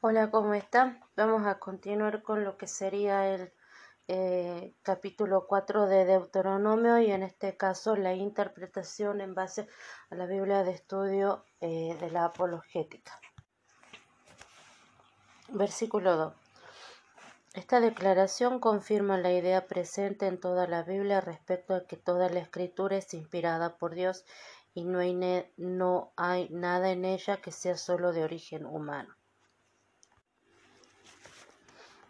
Hola, ¿cómo están? Vamos a continuar con lo que sería el eh, capítulo 4 de Deuteronomio y en este caso la interpretación en base a la Biblia de estudio eh, de la apologética. Versículo 2. Esta declaración confirma la idea presente en toda la Biblia respecto a que toda la escritura es inspirada por Dios y no hay, no hay nada en ella que sea solo de origen humano.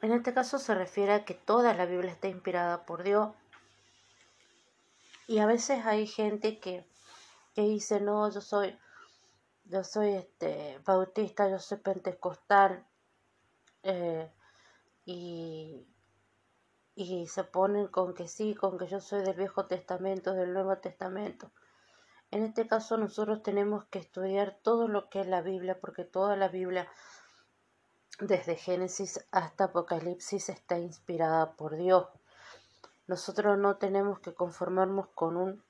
En este caso se refiere a que toda la Biblia está inspirada por Dios. Y a veces hay gente que, que dice, no, yo soy, yo soy este, bautista, yo soy pentecostal, eh, y, y se ponen con que sí, con que yo soy del Viejo Testamento, del Nuevo Testamento. En este caso nosotros tenemos que estudiar todo lo que es la Biblia, porque toda la Biblia desde Génesis hasta Apocalipsis está inspirada por Dios. Nosotros no tenemos que conformarnos con un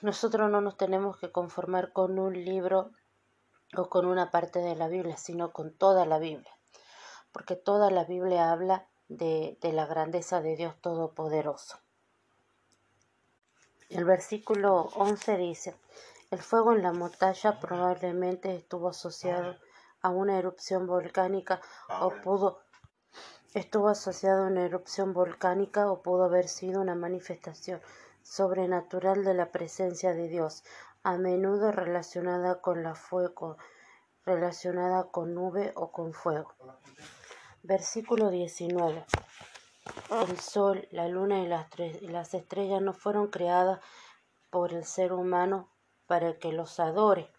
nosotros no nos tenemos que conformar con un libro o con una parte de la Biblia, sino con toda la Biblia, porque toda la Biblia habla de, la grandeza de Dios Todopoderoso. El versículo 11 dice, el fuego en la montaña probablemente estuvo asociado a una erupción volcánica o pudo estuvo asociado a una erupción volcánica o pudo haber sido una manifestación sobrenatural de la presencia de Dios, a menudo relacionada con la fuego, relacionada con nube o con fuego. Versículo 19. El sol, la luna y las, y las estrellas no fueron creadas por el ser humano para que los adore,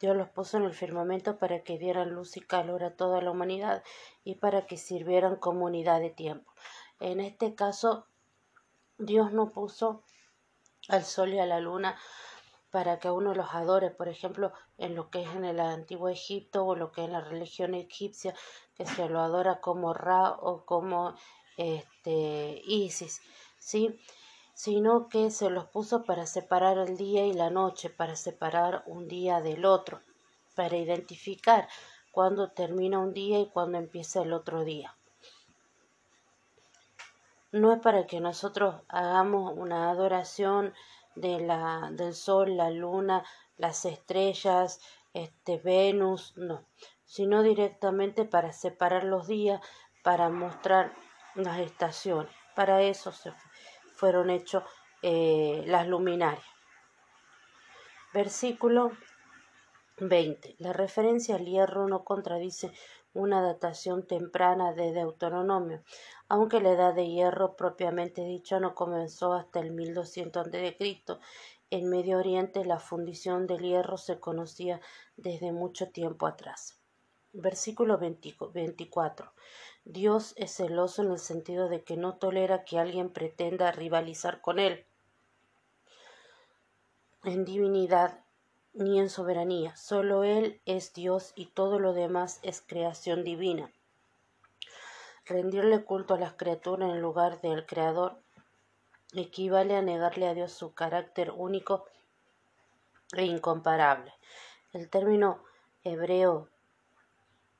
Dios los puso en el firmamento para que dieran luz y calor a toda la humanidad y para que sirvieran como unidad de tiempo. En este caso, Dios no puso al sol y a la luna para que uno los adore, por ejemplo, en lo que es en el antiguo Egipto o lo que es en la religión egipcia, que se lo adora como Ra o como este, Isis, ¿sí? Sino que se los puso para separar el día y la noche, para separar un día del otro, para identificar cuándo termina un día y cuándo empieza el otro día. No es para que nosotros hagamos una adoración de la, del sol, la luna, las estrellas, este Venus, no, sino directamente para separar los días, para mostrar las estaciones. Para eso se fueron hechos eh, las luminarias. Versículo 20. La referencia al hierro no contradice una datación temprana de Deuteronomio, aunque la edad de hierro propiamente dicha no comenzó hasta el 1200 a.C. En Medio Oriente la fundición del hierro se conocía desde mucho tiempo atrás. Versículo 24. Dios es celoso en el sentido de que no tolera que alguien pretenda rivalizar con él en divinidad ni en soberanía. Solo Él es Dios y todo lo demás es creación divina. Rendirle culto a las criaturas en lugar del Creador equivale a negarle a Dios su carácter único e incomparable. El término hebreo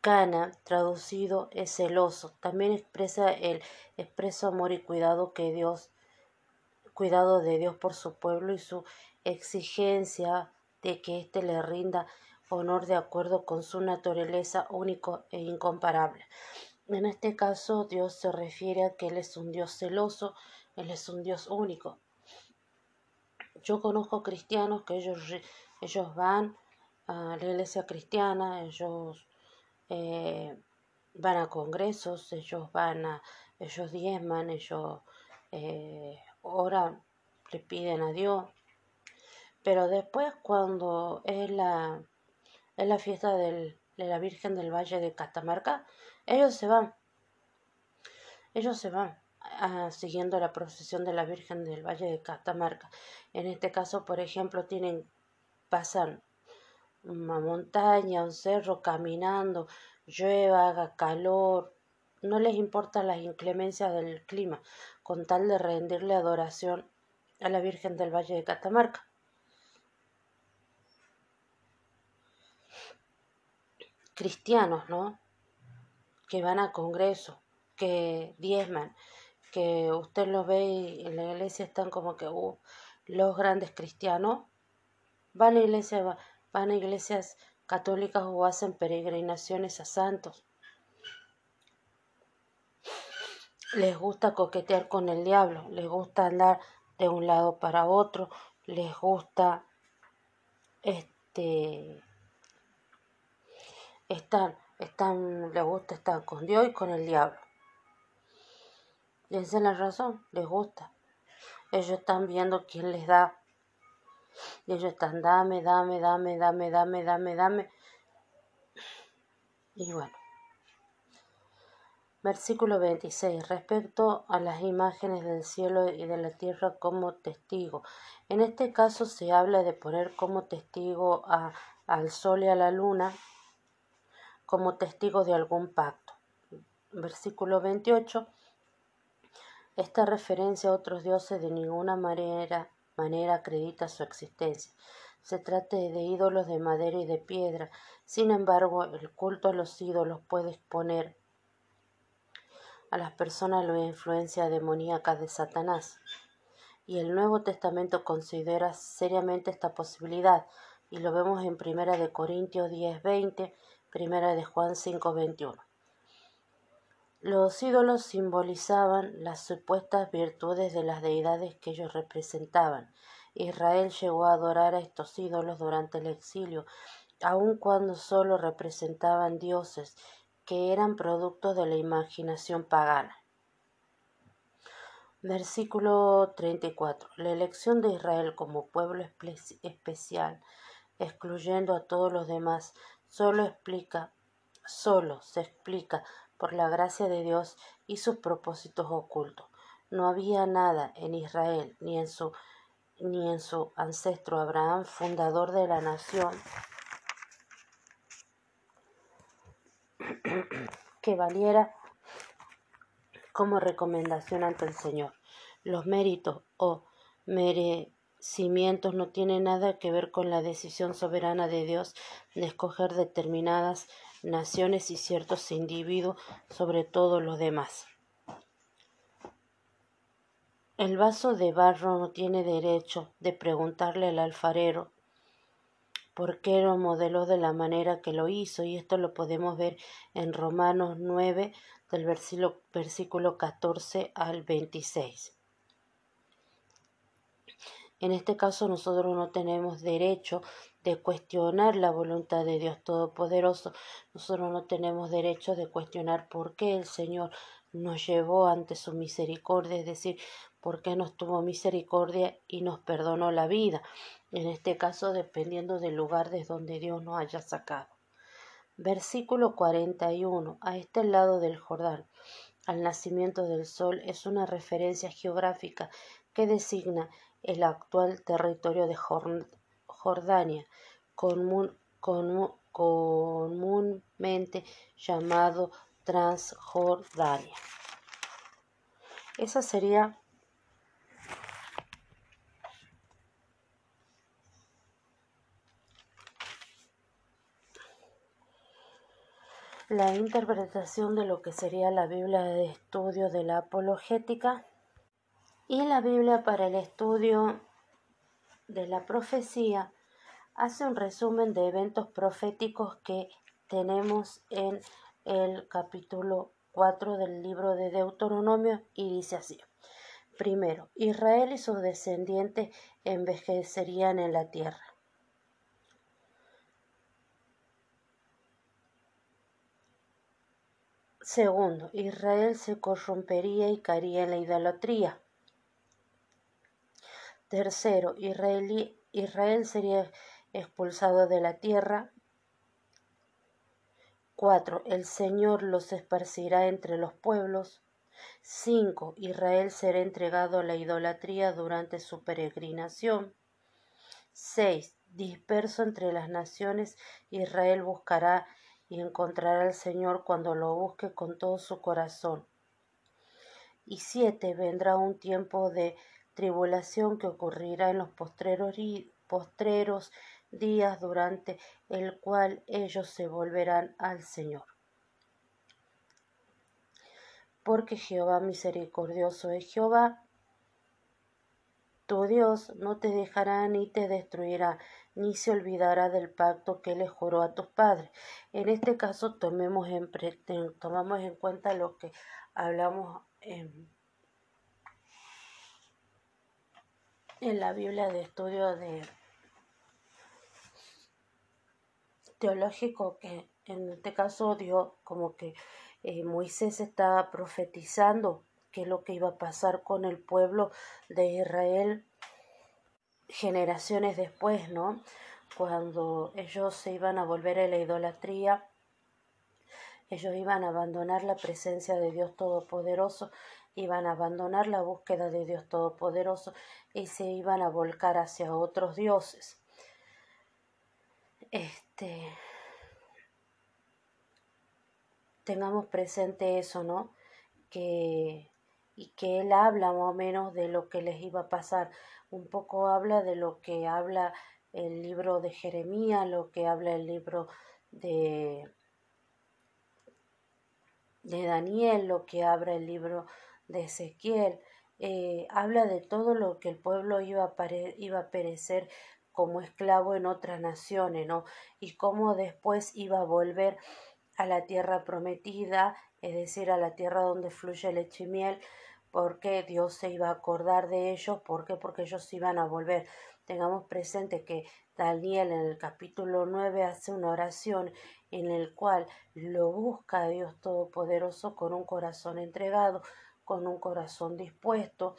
Cana, traducido, es celoso. También expresa el expreso amor y cuidado que Dios, cuidado de Dios por su pueblo y su exigencia de que éste le rinda honor de acuerdo con su naturaleza único e incomparable. En este caso, Dios se refiere a que Él es un Dios celoso, Él es un Dios único. Yo conozco cristianos que ellos, ellos van a la iglesia cristiana, ellos eh, van a congresos, ellos van a, ellos diezman, ellos eh, oran, le piden a Dios. Pero después cuando es la, es la fiesta de la Virgen del Valle de Catamarca, ellos se van. Ellos se van ah, siguiendo la procesión de la Virgen del Valle de Catamarca. En este caso, por ejemplo, tienen, pasan una montaña, un cerro, caminando, llueva, haga calor, no les importa las inclemencias del clima, con tal de rendirle adoración a la Virgen del Valle de Catamarca. cristianos, ¿no? Que van a congreso, que diezman, que usted los ve y en la iglesia están como que uh, los grandes cristianos van a iglesias, van a iglesias católicas o hacen peregrinaciones a santos. Les gusta coquetear con el diablo, les gusta andar de un lado para otro, les gusta este están, están, les gusta estar con Dios y con el diablo. Es la razón, les gusta. Ellos están viendo quién les da. Y ellos están, dame, dame, dame, dame, dame, dame, dame. Y bueno. Versículo 26. Respecto a las imágenes del cielo y de la tierra como testigo. En este caso se habla de poner como testigo a, al sol y a la luna como testigo de algún pacto. Versículo 28. Esta referencia a otros dioses de ninguna manera, manera acredita su existencia. Se trata de ídolos de madera y de piedra. Sin embargo, el culto a los ídolos puede exponer a las personas la influencia demoníaca de Satanás. Y el Nuevo Testamento considera seriamente esta posibilidad, y lo vemos en Primera de Corintios 10:20, Primera de Juan 5:21. Los ídolos simbolizaban las supuestas virtudes de las deidades que ellos representaban. Israel llegó a adorar a estos ídolos durante el exilio, aun cuando solo representaban dioses que eran productos de la imaginación pagana. Versículo 34. La elección de Israel como pueblo especial, excluyendo a todos los demás, solo explica, solo se explica por la gracia de Dios y sus propósitos ocultos. No había nada en Israel ni en su ni en su ancestro Abraham, fundador de la nación, que valiera como recomendación ante el Señor. Los méritos o merecimientos no tienen nada que ver con la decisión soberana de Dios de escoger determinadas naciones y ciertos individuos sobre todos los demás. El vaso de barro no tiene derecho de preguntarle al alfarero por qué lo modeló de la manera que lo hizo, y esto lo podemos ver en Romanos 9, del versículo, versículo 14 al 26. En este caso nosotros no tenemos derecho de cuestionar la voluntad de Dios Todopoderoso. Nosotros no tenemos derecho de cuestionar por qué el Señor nos llevó ante su misericordia, es decir, por qué nos tuvo misericordia y nos perdonó la vida. En este caso, dependiendo del lugar desde donde Dios nos haya sacado. Versículo 41. A este lado del Jordán, al nacimiento del sol, es una referencia geográfica que designa el actual territorio de Jordania, comúnmente llamado Transjordania. Esa sería la interpretación de lo que sería la Biblia de estudio de la apologética y la Biblia para el estudio de la profecía hace un resumen de eventos proféticos que tenemos en el capítulo 4 del libro de Deuteronomio y dice así. Primero, Israel y sus descendientes envejecerían en la tierra. Segundo, Israel se corrompería y caería en la idolatría. Tercero, Israel sería expulsado de la tierra. Cuatro, El Señor los esparcirá entre los pueblos. Cinco, Israel será entregado a la idolatría durante su peregrinación. Seis, Disperso entre las naciones, Israel buscará y encontrará al Señor cuando lo busque con todo su corazón. Y siete, Vendrá un tiempo de tribulación que ocurrirá en los postreros, días durante el cual ellos se volverán al Señor. Porque Jehová misericordioso es Jehová, tu Dios no te dejará ni te destruirá, ni se olvidará del pacto que le juró a tus padres. En este caso tomemos en, tomamos en cuenta lo que hablamos en, en la Biblia de estudio de teológico que en este caso dio como que eh, Moisés estaba profetizando qué es lo que iba a pasar con el pueblo de Israel generaciones después, ¿no? Cuando ellos se iban a volver a la idolatría, ellos iban a abandonar la presencia de Dios Todopoderoso, iban a abandonar la búsqueda de Dios Todopoderoso y se iban a volcar hacia otros dioses. Este tengamos presente eso, ¿no? Que y que él habla más o menos de lo que les iba a pasar. Un poco habla de lo que habla el libro de Jeremías, lo que habla el libro de, de Daniel, lo que habla el libro de Ezequiel. Eh, habla de todo lo que el pueblo iba a, iba a perecer como esclavo en otras naciones, ¿no? Y cómo después iba a volver a la tierra prometida, es decir, a la tierra donde fluye leche y miel, porque Dios se iba a acordar de ellos, ¿por qué? Porque ellos iban a volver. Tengamos presente que Daniel en el capítulo 9 hace una oración en el cual lo busca a Dios Todopoderoso con un corazón entregado, con un corazón dispuesto,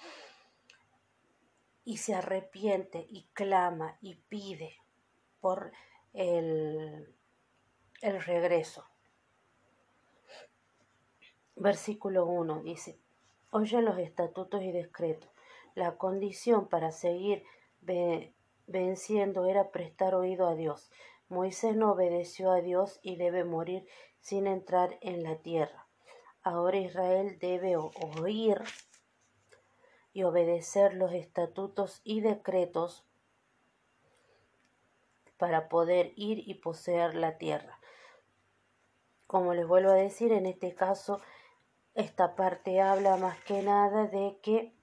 y se arrepiente y clama y pide por el, el regreso. Versículo 1 dice, Oye los estatutos y decretos. La condición para seguir venciendo era prestar oído a Dios. Moisés no obedeció a Dios y debe morir sin entrar en la tierra. Ahora Israel debe oír y obedecer los estatutos y decretos para poder ir y poseer la tierra. Como les vuelvo a decir, en este caso esta parte habla más que nada de que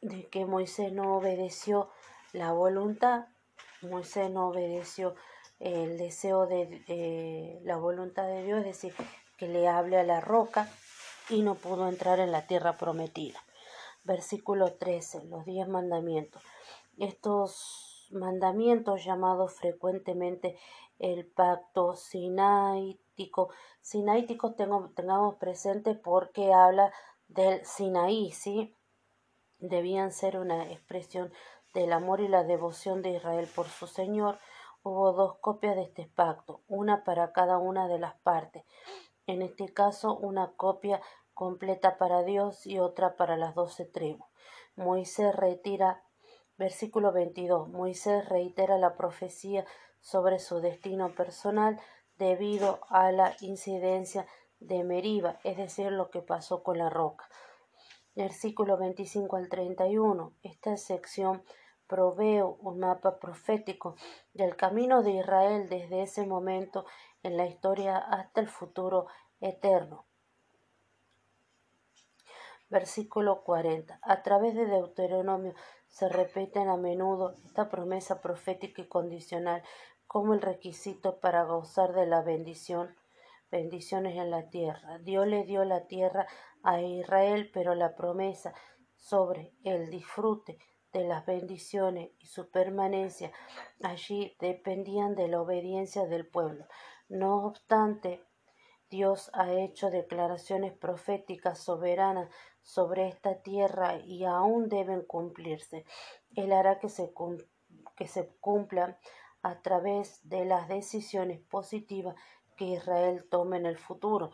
de que Moisés no obedeció la voluntad, Moisés no obedeció el deseo de, la voluntad de Dios, es decir, que le hable a la roca y no pudo entrar en la tierra prometida. Versículo 13, los diez mandamientos. Estos mandamientos llamados frecuentemente el pacto sinaítico. Sinaítico tengo, tengamos presente porque habla del Sinaí, ¿sí? Debían ser una expresión del amor y la devoción de Israel por su Señor. Hubo dos copias de este pacto, una para cada una de las partes. En este caso, una copia completa para Dios y otra para las doce tribus. Moisés retira, versículo 22, Moisés reitera la profecía sobre su destino personal debido a la incidencia de Meriba, es decir, lo que pasó con la roca. Versículo 25 al 31. Esta sección provee un mapa profético del camino de Israel desde ese momento en la historia hasta el futuro eterno. Versículo 40. A través de Deuteronomio se repiten a menudo esta promesa profética y condicional como el requisito para gozar de la bendición, bendiciones en la tierra. Dios le dio la tierra a Israel, pero la promesa sobre el disfrute de las bendiciones y su permanencia allí dependían de la obediencia del pueblo. No obstante, Dios ha hecho declaraciones proféticas soberanas sobre esta tierra y aún deben cumplirse. Él hará que se, cumplan a través de las decisiones positivas que Israel tome en el futuro.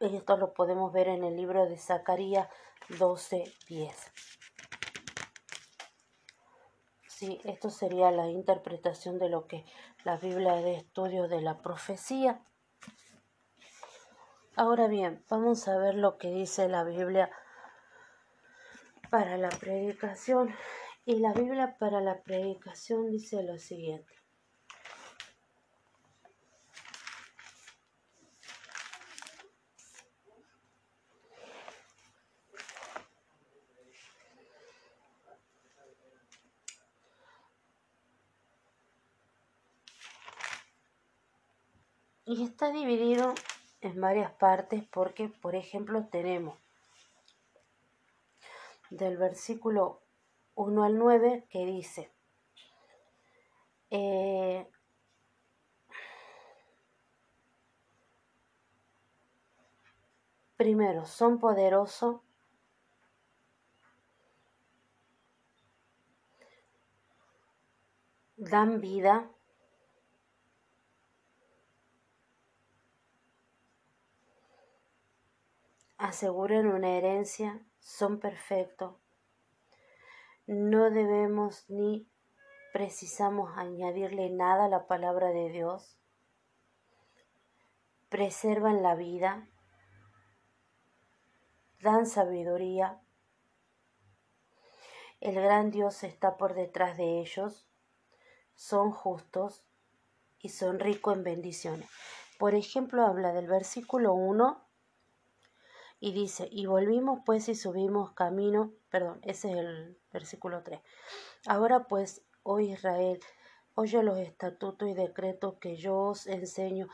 Esto lo podemos ver en el libro de Zacarías 12:10. Sí, esto sería la interpretación de lo que la Biblia de estudio de la profecía. Ahora bien, vamos a ver lo que dice la Biblia para la predicación Y la Biblia para la predicación dice lo siguiente. Y está dividido en varias partes porque, por ejemplo, tenemos del versículo 1 al 9 que dice, eh, primero, son poderosos, dan vida, aseguran una herencia, son perfectos. No debemos ni precisamos añadirle nada a la palabra de Dios. Preservan la vida, dan sabiduría. El gran Dios está por detrás de ellos, son justos y son ricos en bendiciones. Por ejemplo, habla del versículo 1 y dice, y volvimos pues y subimos camino, perdón, ese es el versículo 3. Ahora pues, oh Israel, oye los estatutos y decretos que yo os enseño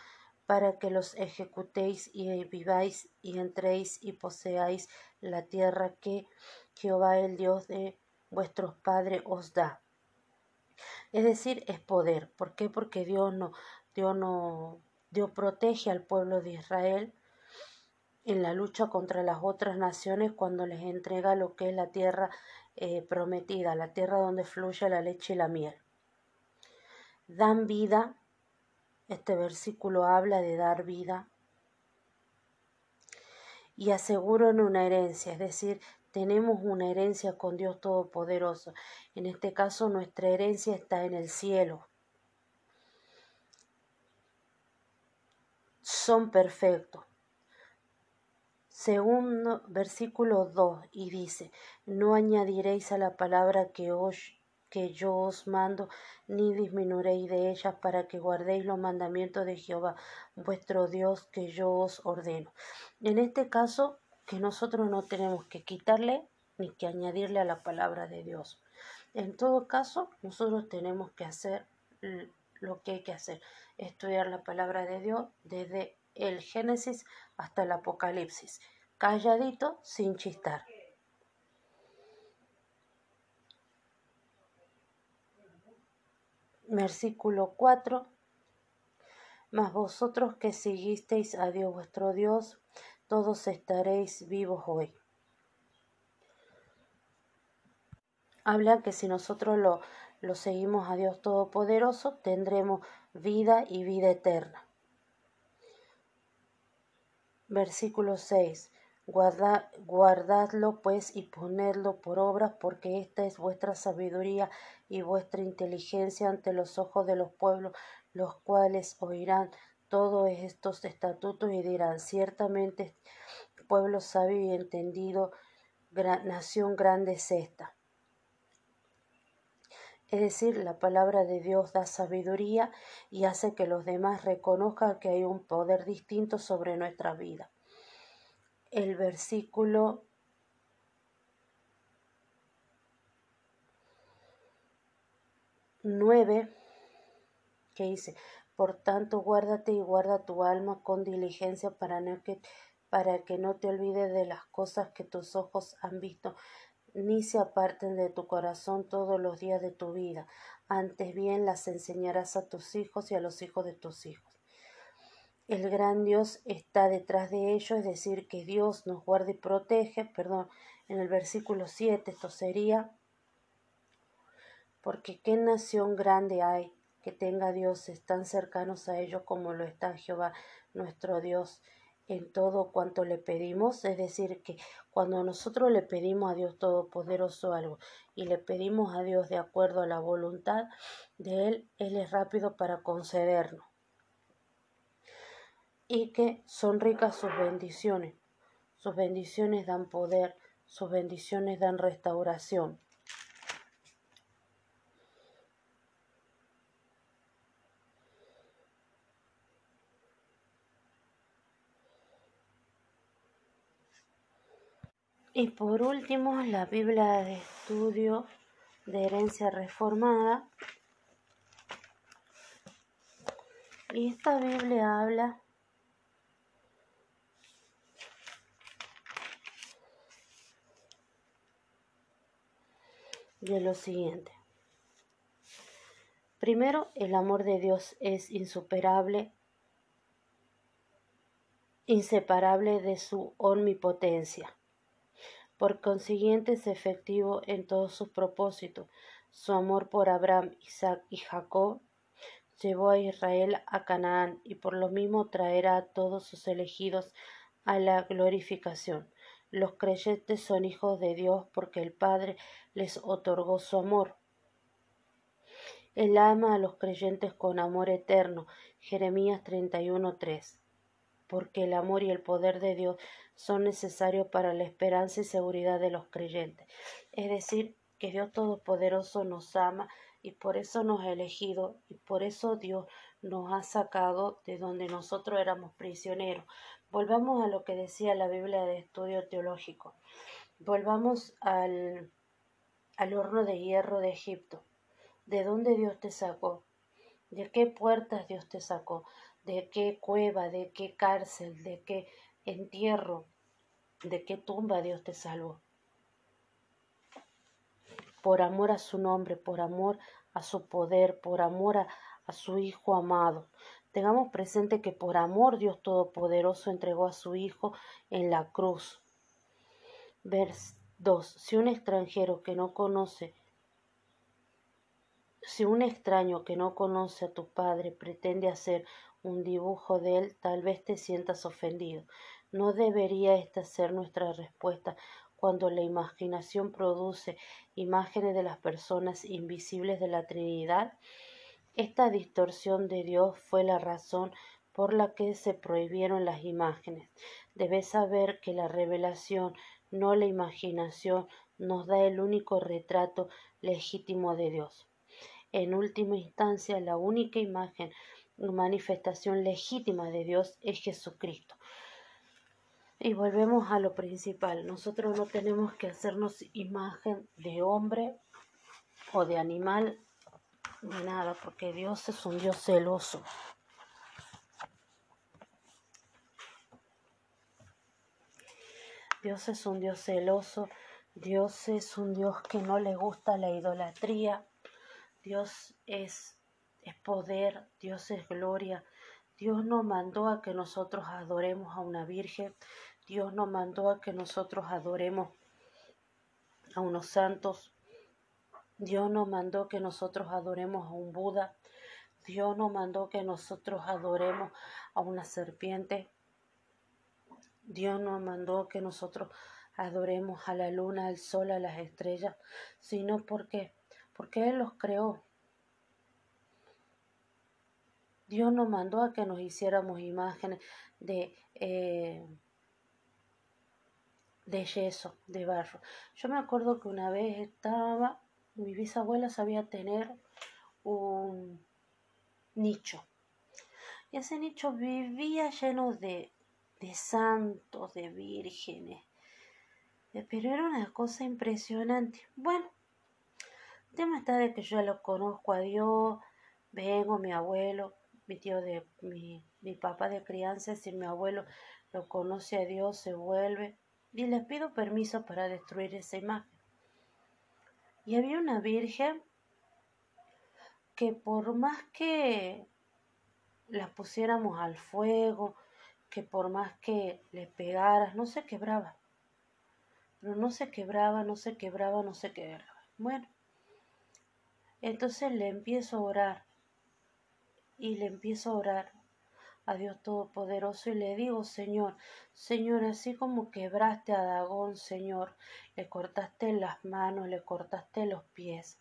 para que los ejecutéis y viváis y entréis y poseáis la tierra que Jehová el Dios de vuestros padres os da. Es decir, es poder. ¿Por qué? Porque Dios no, Dios no, Dios protege al pueblo de Israel en la lucha contra las otras naciones cuando les entrega lo que es la tierra eh, prometida, la tierra donde fluye la leche y la miel. Dan vida, este versículo habla de dar vida, y aseguran una herencia, es decir, tenemos una herencia con Dios Todopoderoso. En este caso, nuestra herencia está en el cielo. Son perfectos. Segundo versículo 2 y dice, no añadiréis a la palabra que, os, que yo os mando, ni disminuiréis de ellas para que guardéis los mandamientos de Jehová, vuestro Dios, que yo os ordeno. En este caso, que nosotros no tenemos que quitarle ni que añadirle a la palabra de Dios. En todo caso, nosotros tenemos que hacer lo que hay que hacer, estudiar la palabra de Dios desde el Génesis hasta el Apocalipsis, calladito sin chistar. Versículo 4. Mas vosotros que seguisteis a Dios vuestro Dios, todos estaréis vivos hoy. Habla que si nosotros lo, lo seguimos a Dios Todopoderoso, tendremos vida y vida eterna. Versículo 6. guardadlo pues y ponedlo por obra, porque esta es vuestra sabiduría y vuestra inteligencia ante los ojos de los pueblos, los cuales oirán todos estos estatutos y dirán, ciertamente pueblo sabio y entendido, nación grande es esta. Es decir, la palabra de Dios da sabiduría y hace que los demás reconozcan que hay un poder distinto sobre nuestra vida. El versículo nueve que dice, por tanto guárdate y guarda tu alma con diligencia para, que, para que no te olvides de las cosas que tus ojos han visto, ni se aparten de tu corazón todos los días de tu vida. Antes bien las enseñarás a tus hijos y a los hijos de tus hijos. El gran Dios está detrás de ellos, es decir, que Dios nos guarda y protege, perdón, en el versículo 7 esto sería, porque qué nación grande hay que tenga dioses tan cercanos a ellos como lo está Jehová nuestro Dios en todo cuanto le pedimos, es decir, que cuando nosotros le pedimos a Dios Todopoderoso algo y le pedimos a Dios de acuerdo a la voluntad de Él, Él es rápido para concedernos. Y que son ricas sus bendiciones. Sus bendiciones dan poder, sus bendiciones dan restauración. Y por último, la Biblia de estudio de herencia reformada. Y esta Biblia habla de lo siguiente. Primero, el amor de Dios es insuperable, inseparable de su omnipotencia. Por consiguiente, es efectivo en todos sus propósitos. Su amor por Abraham, Isaac y Jacob llevó a Israel a Canaán y por lo mismo traerá a todos sus elegidos a la glorificación. Los creyentes son hijos de Dios porque el Padre les otorgó su amor. Él ama a los creyentes con amor eterno. Jeremías 31:3. Porque el amor y el poder de Dios son necesarios para la esperanza y seguridad de los creyentes. Es decir, que Dios Todopoderoso nos ama y por eso nos ha elegido y por eso Dios nos ha sacado de donde nosotros éramos prisioneros. Volvamos a lo que decía la Biblia de estudio teológico. Volvamos al, al horno de hierro de Egipto de dónde Dios te sacó, de qué puertas Dios te sacó, de qué cueva, de qué cárcel, de qué entierro, de qué tumba Dios te salvó. Por amor a su nombre, por amor a su poder, por amor a, su Hijo amado. Tengamos presente que por amor Dios Todopoderoso entregó a su Hijo en la cruz. Vers 2. Si un extranjero que no conoce si un extraño que no conoce a tu padre pretende hacer un dibujo de él, tal vez te sientas ofendido. ¿No debería esta ser nuestra respuesta cuando la imaginación produce imágenes de las personas invisibles de la Trinidad? Esta distorsión de Dios fue la razón por la que se prohibieron las imágenes. Debes saber que la revelación, no la imaginación, nos da el único retrato legítimo de Dios. En última instancia, la única imagen manifestación legítima de Dios es Jesucristo. Y volvemos a lo principal. Nosotros no tenemos que hacernos imagen de hombre o de animal, de nada, porque Dios es un Dios celoso. Dios es un Dios celoso, Dios es un Dios que no le gusta la idolatría, Dios es, es poder, Dios es gloria. Dios no mandó a que nosotros adoremos a una virgen, Dios no mandó a que nosotros adoremos a unos santos, Dios no mandó que nosotros adoremos a un Buda, Dios no mandó que nosotros adoremos a una serpiente, Dios no mandó que nosotros adoremos a la luna, al sol, a las estrellas, sino porque porque Él los creó. Dios nos mandó a que nos hiciéramos imágenes de, eh, de yeso, de barro. Yo me acuerdo que una vez estaba, mi bisabuela sabía tener un nicho. Y ese nicho vivía lleno de, de santos, de vírgenes. Pero era una cosa impresionante. Bueno, el tema está de que yo lo conozco a Dios, vengo, mi abuelo, mi tío de mi, mi papá de crianza, si mi abuelo lo conoce a Dios, se vuelve, y les pido permiso para destruir esa imagen. Y había una virgen que por más que la pusiéramos al fuego, que por más que le pegaras, no se quebraba. Pero no se quebraba, no se quebraba, no se quebraba. Bueno, entonces le empiezo a orar y le empiezo a orar a Dios Todopoderoso y le digo, Señor, Señor, así como quebraste a Dagón, Señor, le cortaste las manos, le cortaste los pies.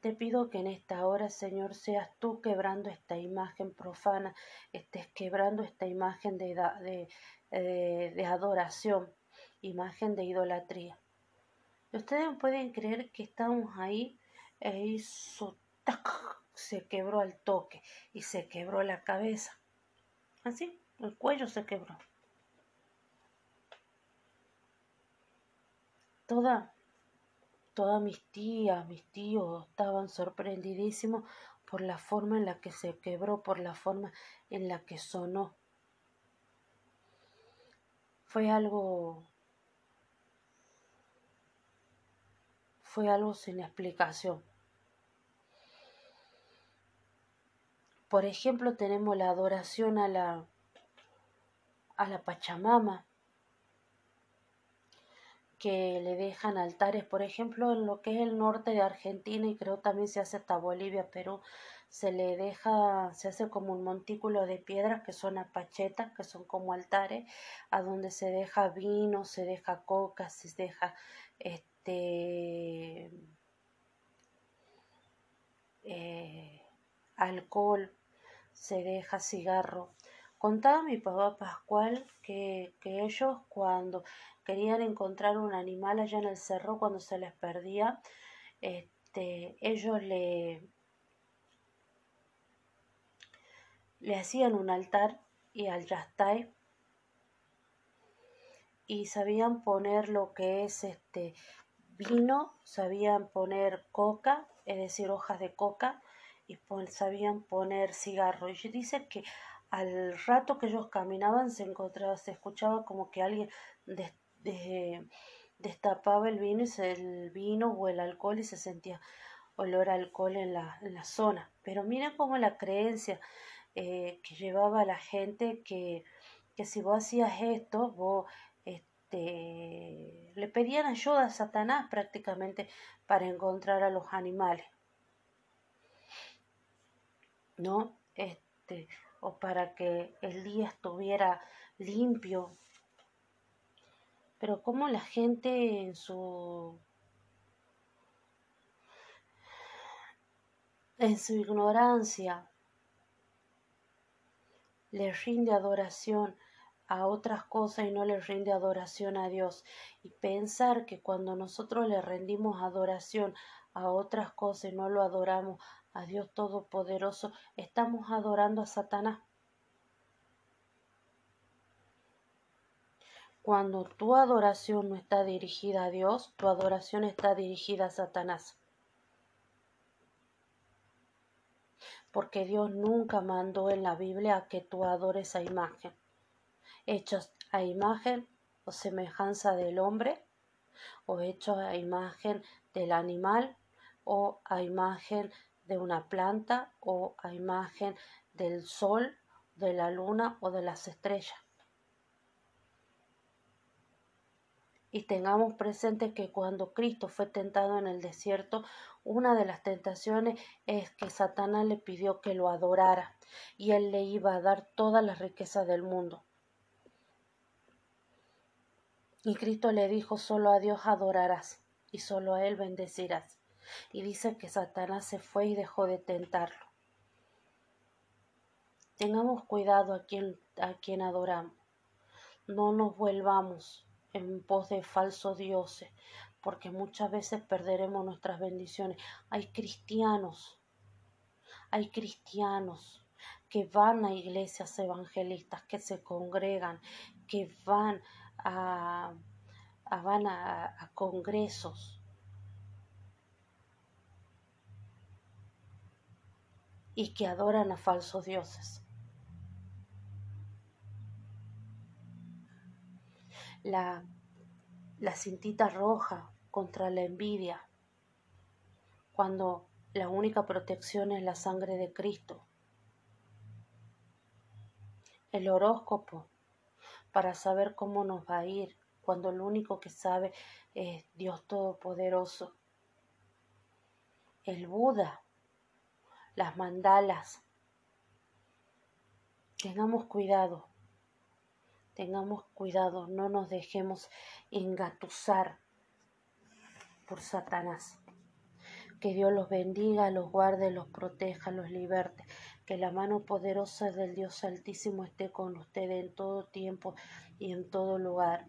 Te pido que en esta hora, Señor, seas tú quebrando esta imagen profana, estés quebrando esta imagen de, de, de, de adoración, imagen de idolatría. Ustedes pueden creer que estamos ahí e hizo tac, se quebró al toque y se quebró la cabeza. Así, el cuello se quebró. toda, todas mis tías, mis tíos estaban sorprendidísimos por la forma en la que se quebró, por la forma en la que sonó. Fue algo fue algo sin explicación. Por ejemplo, tenemos la adoración a la a la Pachamama, que le dejan altares, por ejemplo, en lo que es el norte de Argentina y creo también se hace hasta Bolivia, Perú, se le deja, se hace como un montículo de piedras que son apachetas, que son como altares, a donde se deja vino, se deja coca, se deja este eh, alcohol, se deja cigarro. Contaba mi papá Pascual que, que ellos cuando querían encontrar un animal allá en el cerro cuando se les perdía, este, ellos le, le hacían un altar y al yastay y sabían poner lo que es este vino, sabían poner coca, es decir, hojas de coca, y sabían poner cigarro. Y dice que al rato que ellos caminaban se encontraba, se escuchaba como que alguien destapaba el vino y el vino o el alcohol y se sentía olor a alcohol en la, en la zona. Pero miren cómo la creencia eh, que llevaba a la gente que, que si vos hacías esto, vos este, le pedían ayuda a Satanás prácticamente para encontrar a los animales. ¿No? Este, o para que el día estuviera limpio pero como la gente en su en su ignorancia le rinde adoración a otras cosas y no le rinde adoración a Dios. Y pensar que cuando nosotros le rendimos adoración a otras cosas y no lo adoramos a Dios Todopoderoso, estamos adorando a Satanás. Cuando tu adoración no está dirigida a Dios, tu adoración está dirigida a Satanás. Porque Dios nunca mandó en la Biblia que tú adores a imagen. Hechos a imagen o semejanza del hombre, o hechos a imagen del animal, o a imagen de una planta, o a imagen del sol, de la luna o de las estrellas. y tengamos presente que cuando Cristo fue tentado en el desierto, una de las tentaciones es que Satanás le pidió que lo adorara y él le iba a dar toda la riqueza del mundo. Y Cristo le dijo, solo a Dios adorarás y solo a Él bendecirás. Y dice que Satanás se fue y dejó de tentarlo. Tengamos cuidado a quien, a quien adoramos. No nos vuelvamos en pos de falsos dioses, porque muchas veces perderemos nuestras bendiciones. Hay cristianos, hay cristianos que van a iglesias evangelistas, que se congregan, que van a, van a congresos. Y que adoran a falsos dioses. la, la cintita roja contra la envidia, cuando la única protección es la sangre de Cristo. El horóscopo para saber cómo nos va a ir, cuando lo único que sabe es Dios Todopoderoso. El Buda, las mandalas. Tengamos cuidado Tengamos cuidado, no nos dejemos engatusar por Satanás. Que Dios los bendiga, los guarde, los proteja, los liberte. Que la mano poderosa del Dios Altísimo esté con ustedes en todo tiempo y en todo lugar.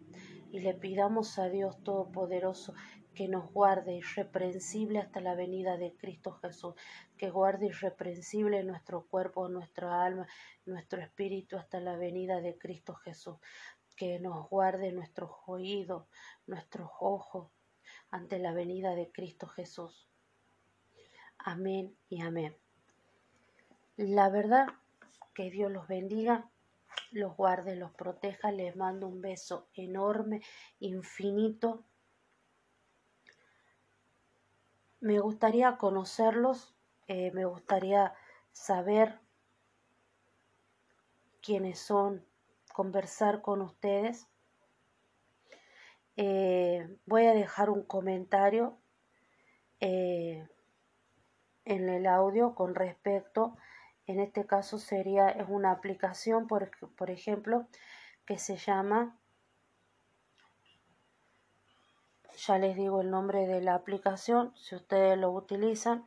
Y le pidamos a Dios Todopoderoso que nos guarde irreprensible hasta la venida de Cristo Jesús, que guarde irreprensible nuestro cuerpo, nuestra alma, nuestro espíritu hasta la venida de Cristo Jesús, que nos guarde nuestros oídos, nuestros ojos, ante la venida de Cristo Jesús. Amén y amén. La verdad, que Dios los bendiga, los guarde, los proteja. Les mando un beso enorme, infinito. Me gustaría conocerlos, eh, me gustaría saber quiénes son, conversar con ustedes. Eh, voy a dejar un comentario eh, en el audio con respecto, en este caso sería es una aplicación, por, por ejemplo, que se llama, ya les digo el nombre de la aplicación, si ustedes lo utilizan,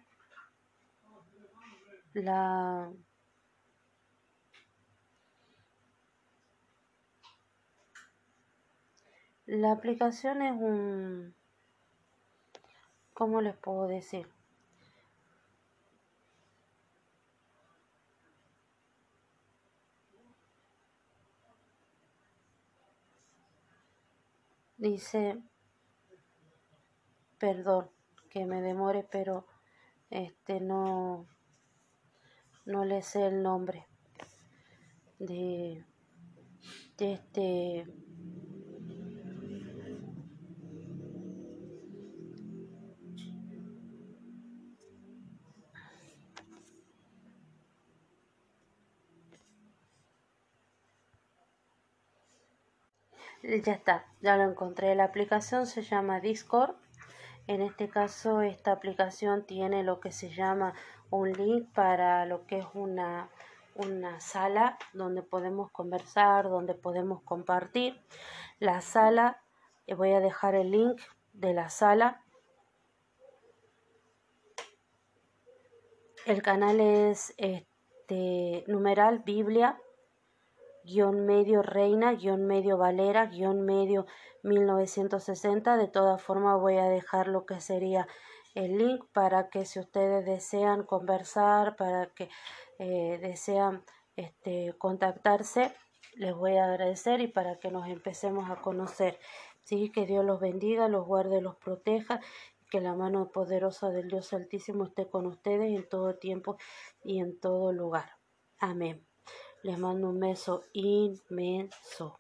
la La aplicación es un... ¿Cómo les puedo decir? Dice, perdón que me demore, pero este no, no le sé el nombre de, de este ya está, ya lo encontré. La aplicación se llama Discord. En este caso, esta aplicación tiene lo que se llama un link para lo que es una, una sala donde podemos conversar, donde podemos compartir. La sala, eh, voy a dejar el link de la sala. El canal es este numeral Biblia guion medio Reina, guion medio Valera, guion medio 1960. De todas formas voy a dejar lo que sería el link para que si ustedes desean conversar, para que eh, desean este, contactarse, les voy a agradecer y para que nos empecemos a conocer. Sí, que Dios los bendiga, los guarde, los proteja, que la mano poderosa del Dios Altísimo esté con ustedes en todo tiempo y en todo lugar. Amén. Les mando un beso inmenso.